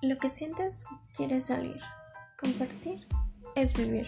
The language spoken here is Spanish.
Lo que sientes quiere salir. Compartir es vivir.